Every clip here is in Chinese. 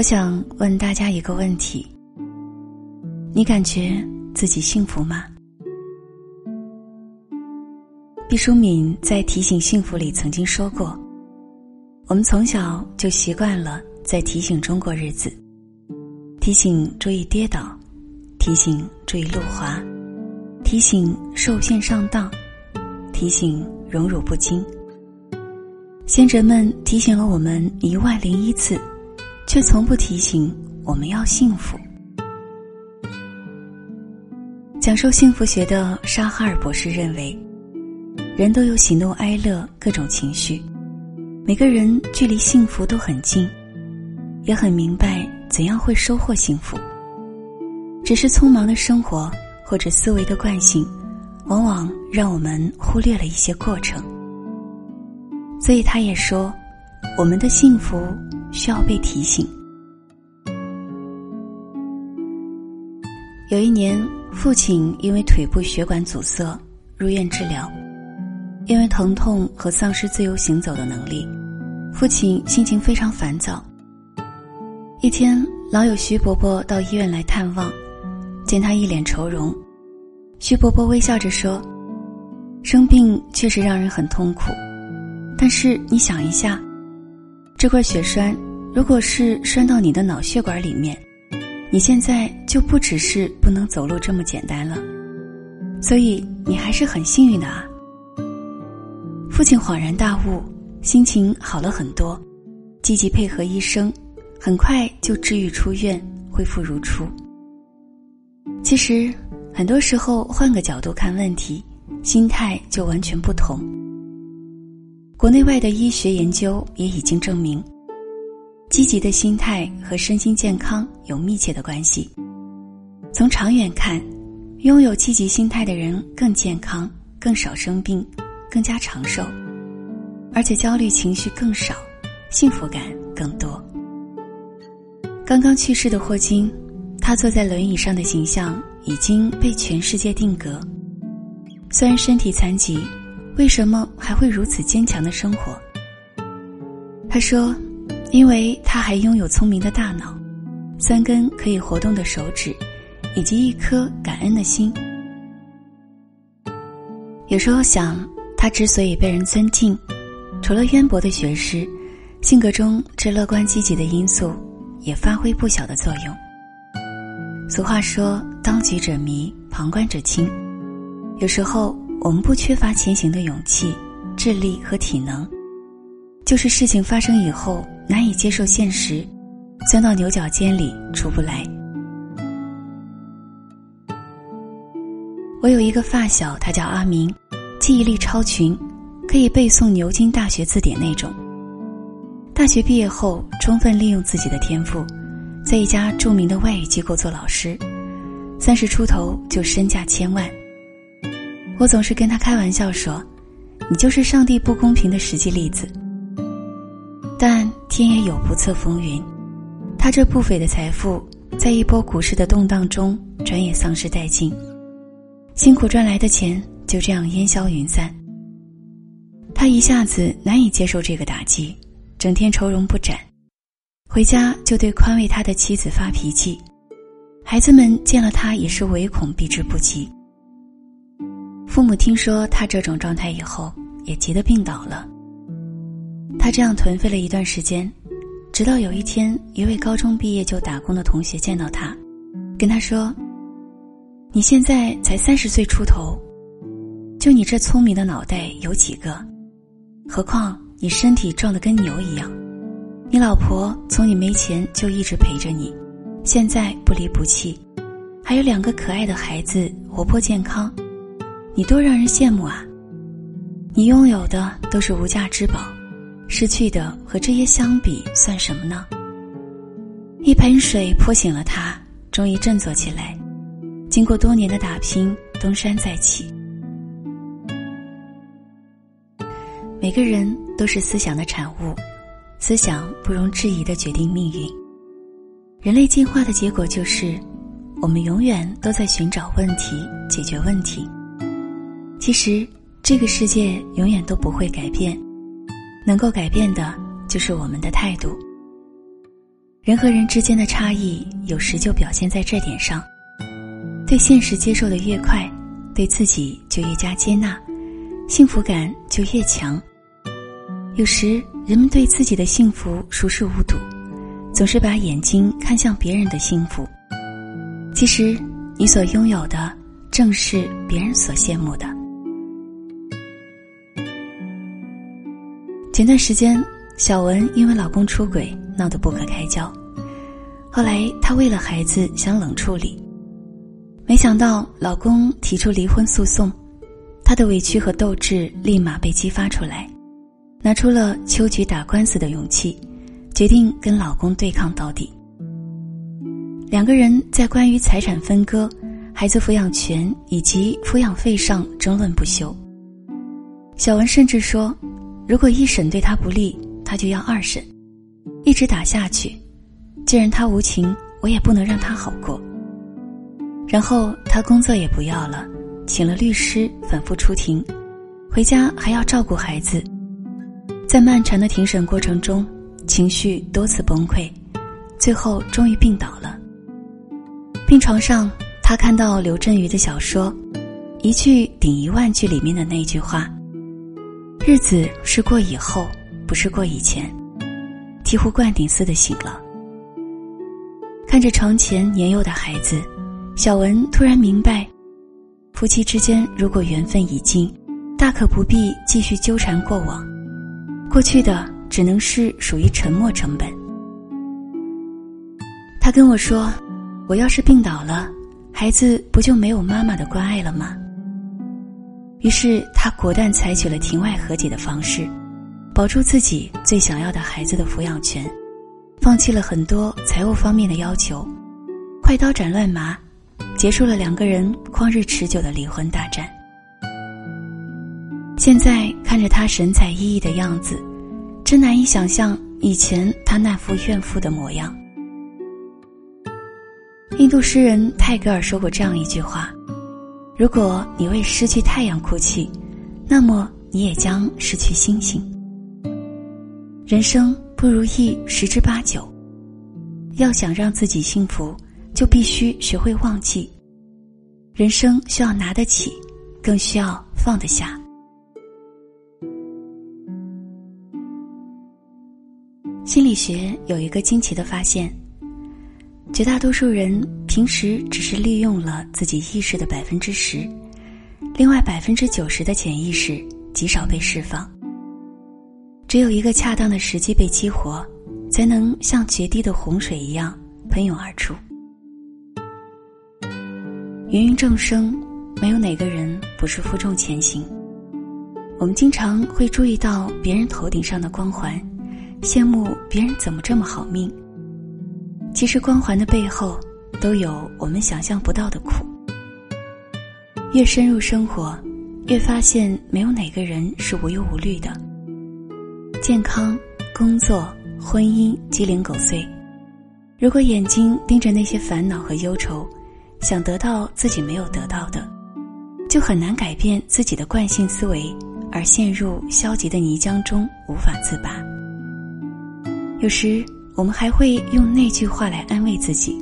我想问大家一个问题：你感觉自己幸福吗？毕淑敏在《提醒幸福》里曾经说过：“我们从小就习惯了在提醒中过日子，提醒注意跌倒，提醒注意路滑，提醒受骗上当，提醒荣辱不惊。先哲们提醒了我们一万零一次。”却从不提醒我们要幸福。讲授幸福学的沙哈尔博士认为，人都有喜怒哀乐各种情绪，每个人距离幸福都很近，也很明白怎样会收获幸福。只是匆忙的生活或者思维的惯性，往往让我们忽略了一些过程。所以他也说，我们的幸福。需要被提醒。有一年，父亲因为腿部血管阻塞入院治疗，因为疼痛和丧失自由行走的能力，父亲心情非常烦躁。一天，老友徐伯伯到医院来探望，见他一脸愁容，徐伯伯微笑着说：“生病确实让人很痛苦，但是你想一下。”这块血栓，如果是栓到你的脑血管里面，你现在就不只是不能走路这么简单了。所以你还是很幸运的啊。父亲恍然大悟，心情好了很多，积极配合医生，很快就治愈出院，恢复如初。其实，很多时候换个角度看问题，心态就完全不同。国内外的医学研究也已经证明，积极的心态和身心健康有密切的关系。从长远看，拥有积极心态的人更健康、更少生病、更加长寿，而且焦虑情绪更少，幸福感更多。刚刚去世的霍金，他坐在轮椅上的形象已经被全世界定格。虽然身体残疾。为什么还会如此坚强的生活？他说：“因为他还拥有聪明的大脑，三根可以活动的手指，以及一颗感恩的心。”有时候想，他之所以被人尊敬，除了渊博的学识，性格中这乐观积极的因素也发挥不小的作用。俗话说：“当局者迷，旁观者清。”有时候。我们不缺乏前行的勇气、智力和体能，就是事情发生以后难以接受现实，钻到牛角尖里出不来。我有一个发小，他叫阿明，记忆力超群，可以背诵牛津大学字典那种。大学毕业后，充分利用自己的天赋，在一家著名的外语机构做老师，三十出头就身价千万。我总是跟他开玩笑说：“你就是上帝不公平的实际例子。”但天也有不测风云，他这不菲的财富在一波股市的动荡中转眼丧失殆尽，辛苦赚来的钱就这样烟消云散。他一下子难以接受这个打击，整天愁容不展，回家就对宽慰他的妻子发脾气，孩子们见了他也是唯恐避之不及。父母听说他这种状态以后，也急得病倒了。他这样颓废了一段时间，直到有一天，一位高中毕业就打工的同学见到他，跟他说：“你现在才三十岁出头，就你这聪明的脑袋有几个？何况你身体壮得跟牛一样，你老婆从你没钱就一直陪着你，现在不离不弃，还有两个可爱的孩子，活泼健康。”你多让人羡慕啊！你拥有的都是无价之宝，失去的和这些相比算什么呢？一盆水泼醒了他，终于振作起来。经过多年的打拼，东山再起。每个人都是思想的产物，思想不容置疑的决定命运。人类进化的结果就是，我们永远都在寻找问题，解决问题。其实，这个世界永远都不会改变，能够改变的就是我们的态度。人和人之间的差异，有时就表现在这点上：对现实接受的越快，对自己就越加接纳，幸福感就越强。有时人们对自己的幸福熟视无睹，总是把眼睛看向别人的幸福。其实，你所拥有的正是别人所羡慕的。前段时间，小文因为老公出轨闹得不可开交，后来她为了孩子想冷处理，没想到老公提出离婚诉讼，她的委屈和斗志立马被激发出来。拿出了秋菊打官司的勇气，决定跟老公对抗到底。两个人在关于财产分割、孩子抚养权以及抚养费上争论不休。小文甚至说：“如果一审对他不利，他就要二审，一直打下去。既然他无情，我也不能让他好过。”然后他工作也不要了，请了律师反复出庭，回家还要照顾孩子。在漫长的庭审过程中，情绪多次崩溃，最后终于病倒了。病床上，他看到刘震云的小说《一句顶一万句》里面的那句话：“日子是过以后，不是过以前。”醍醐灌顶似的醒了。看着床前年幼的孩子，小文突然明白，夫妻之间如果缘分已尽，大可不必继续纠缠过往。过去的只能是属于沉默成本。他跟我说：“我要是病倒了，孩子不就没有妈妈的关爱了吗？”于是他果断采取了庭外和解的方式，保住自己最想要的孩子的抚养权，放弃了很多财务方面的要求，快刀斩乱麻，结束了两个人旷日持久的离婚大战。现在看着他神采奕奕的样子，真难以想象以前他那副怨妇的模样。印度诗人泰戈尔说过这样一句话：“如果你为失去太阳哭泣，那么你也将失去星星。”人生不如意十之八九，要想让自己幸福，就必须学会忘记。人生需要拿得起，更需要放得下。心理学有一个惊奇的发现：绝大多数人平时只是利用了自己意识的百分之十，另外百分之九十的潜意识极少被释放。只有一个恰当的时机被激活，才能像决堤的洪水一样喷涌而出。芸芸众生，没有哪个人不是负重前行。我们经常会注意到别人头顶上的光环。羡慕别人怎么这么好命？其实光环的背后，都有我们想象不到的苦。越深入生活，越发现没有哪个人是无忧无虑的。健康、工作、婚姻鸡零狗碎，如果眼睛盯着那些烦恼和忧愁，想得到自己没有得到的，就很难改变自己的惯性思维，而陷入消极的泥浆中无法自拔。有时，我们还会用那句话来安慰自己：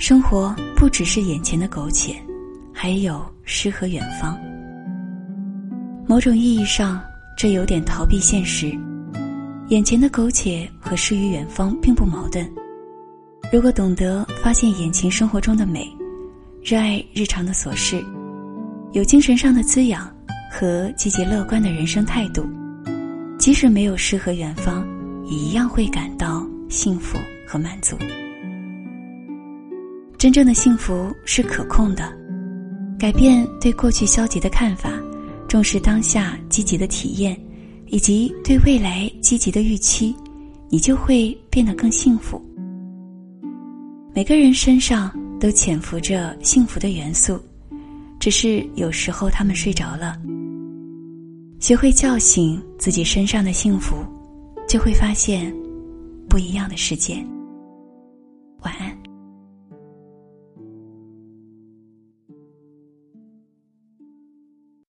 生活不只是眼前的苟且，还有诗和远方。某种意义上，这有点逃避现实。眼前的苟且和诗与远方并不矛盾。如果懂得发现眼前生活中的美，热爱日常的琐事，有精神上的滋养和积极乐观的人生态度，即使没有诗和远方。也一样会感到幸福和满足。真正的幸福是可控的，改变对过去消极的看法，重视当下积极的体验，以及对未来积极的预期，你就会变得更幸福。每个人身上都潜伏着幸福的元素，只是有时候他们睡着了。学会叫醒自己身上的幸福。就会发现不一样的世界。晚安。